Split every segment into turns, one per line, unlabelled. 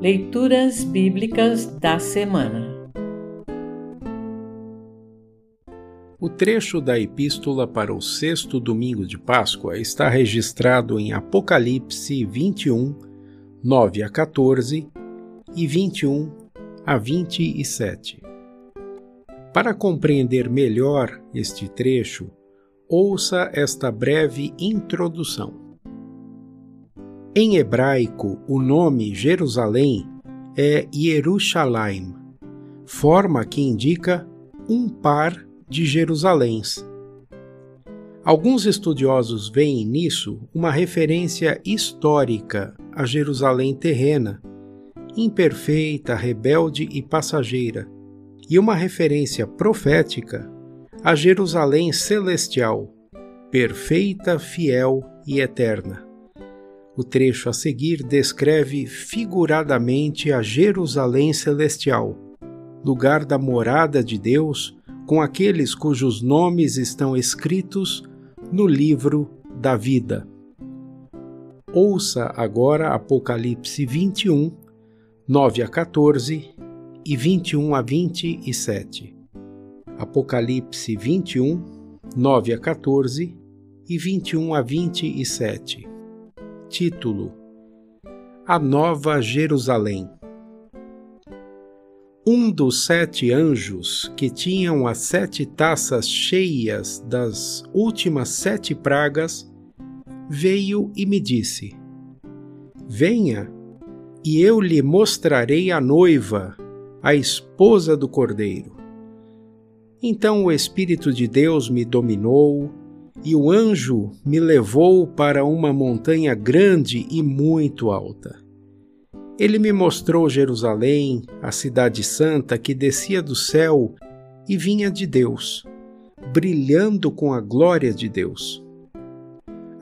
Leituras Bíblicas da Semana
O trecho da Epístola para o sexto domingo de Páscoa está registrado em Apocalipse 21, 9 a 14 e 21 a 27. Para compreender melhor este trecho, ouça esta breve introdução. Em hebraico, o nome Jerusalém é Yerushalayim, forma que indica um par de Jerusaléns. Alguns estudiosos veem nisso uma referência histórica à Jerusalém terrena, imperfeita, rebelde e passageira, e uma referência profética à Jerusalém celestial, perfeita, fiel e eterna. O trecho a seguir descreve figuradamente a Jerusalém celestial, lugar da morada de Deus, com aqueles cujos nomes estão escritos no livro da vida. Ouça agora Apocalipse 21, 9 a 14 e 21 a 27. Apocalipse 21, 9 a 14 e 21 a 27. Título: A Nova Jerusalém. Um dos sete anjos que tinham as sete taças cheias das últimas sete pragas veio e me disse: Venha, e eu lhe mostrarei a noiva, a esposa do cordeiro. Então o Espírito de Deus me dominou e o anjo me levou para uma montanha grande e muito alta. Ele me mostrou Jerusalém, a cidade santa que descia do céu e vinha de Deus, brilhando com a glória de Deus.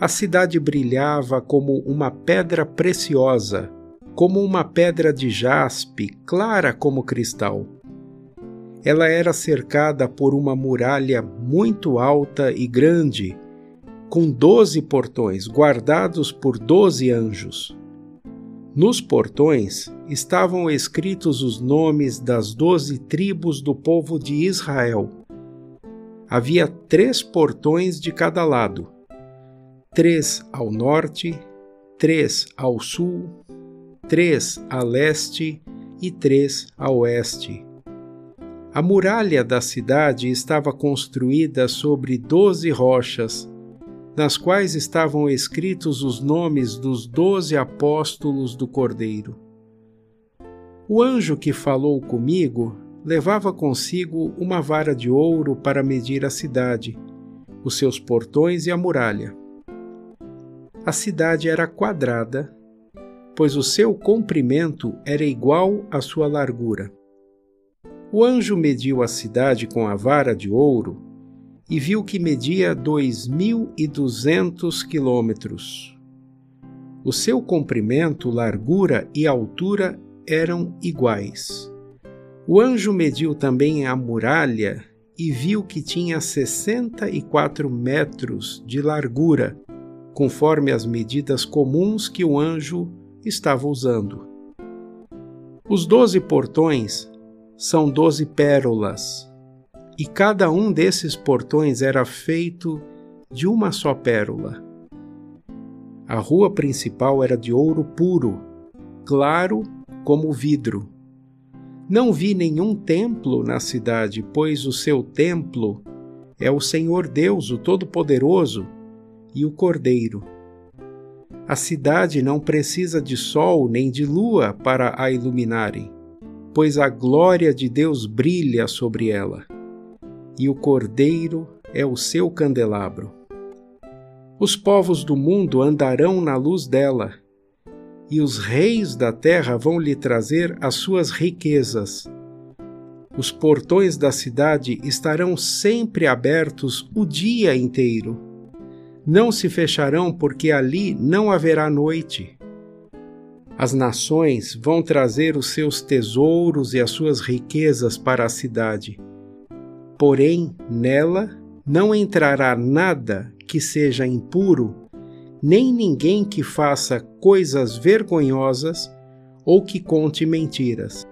A cidade brilhava como uma pedra preciosa, como uma pedra de jaspe, clara como cristal ela era cercada por uma muralha muito alta e grande, com doze portões guardados por doze anjos. Nos portões estavam escritos os nomes das doze tribos do povo de Israel. Havia três portões de cada lado: três ao norte, três ao sul, três a leste e três a oeste a muralha da cidade estava construída sobre doze rochas, nas quais estavam escritos os nomes dos doze apóstolos do Cordeiro. O anjo que falou comigo levava consigo uma vara de ouro para medir a cidade, os seus portões e a muralha. A cidade era quadrada, pois o seu comprimento era igual à sua largura. O anjo mediu a cidade com a vara de ouro e viu que media dois mil e duzentos quilômetros. O seu comprimento, largura e altura eram iguais. O anjo mediu também a muralha e viu que tinha sessenta e quatro metros de largura, conforme as medidas comuns que o anjo estava usando. Os doze portões são doze pérolas, e cada um desses portões era feito de uma só pérola. A rua principal era de ouro puro, claro como vidro. Não vi nenhum templo na cidade, pois o seu templo é o Senhor Deus, o Todo-Poderoso, e o Cordeiro. A cidade não precisa de sol nem de lua para a iluminarem pois a glória de Deus brilha sobre ela, e o Cordeiro é o seu candelabro. Os povos do mundo andarão na luz dela, e os reis da terra vão lhe trazer as suas riquezas. Os portões da cidade estarão sempre abertos o dia inteiro. Não se fecharão, porque ali não haverá noite. As nações vão trazer os seus tesouros e as suas riquezas para a cidade. Porém, nela não entrará nada que seja impuro, nem ninguém que faça coisas vergonhosas ou que conte mentiras.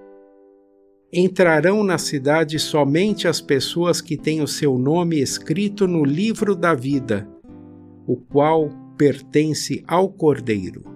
Entrarão na cidade somente as pessoas que têm o seu nome escrito no livro da vida, o qual pertence ao Cordeiro.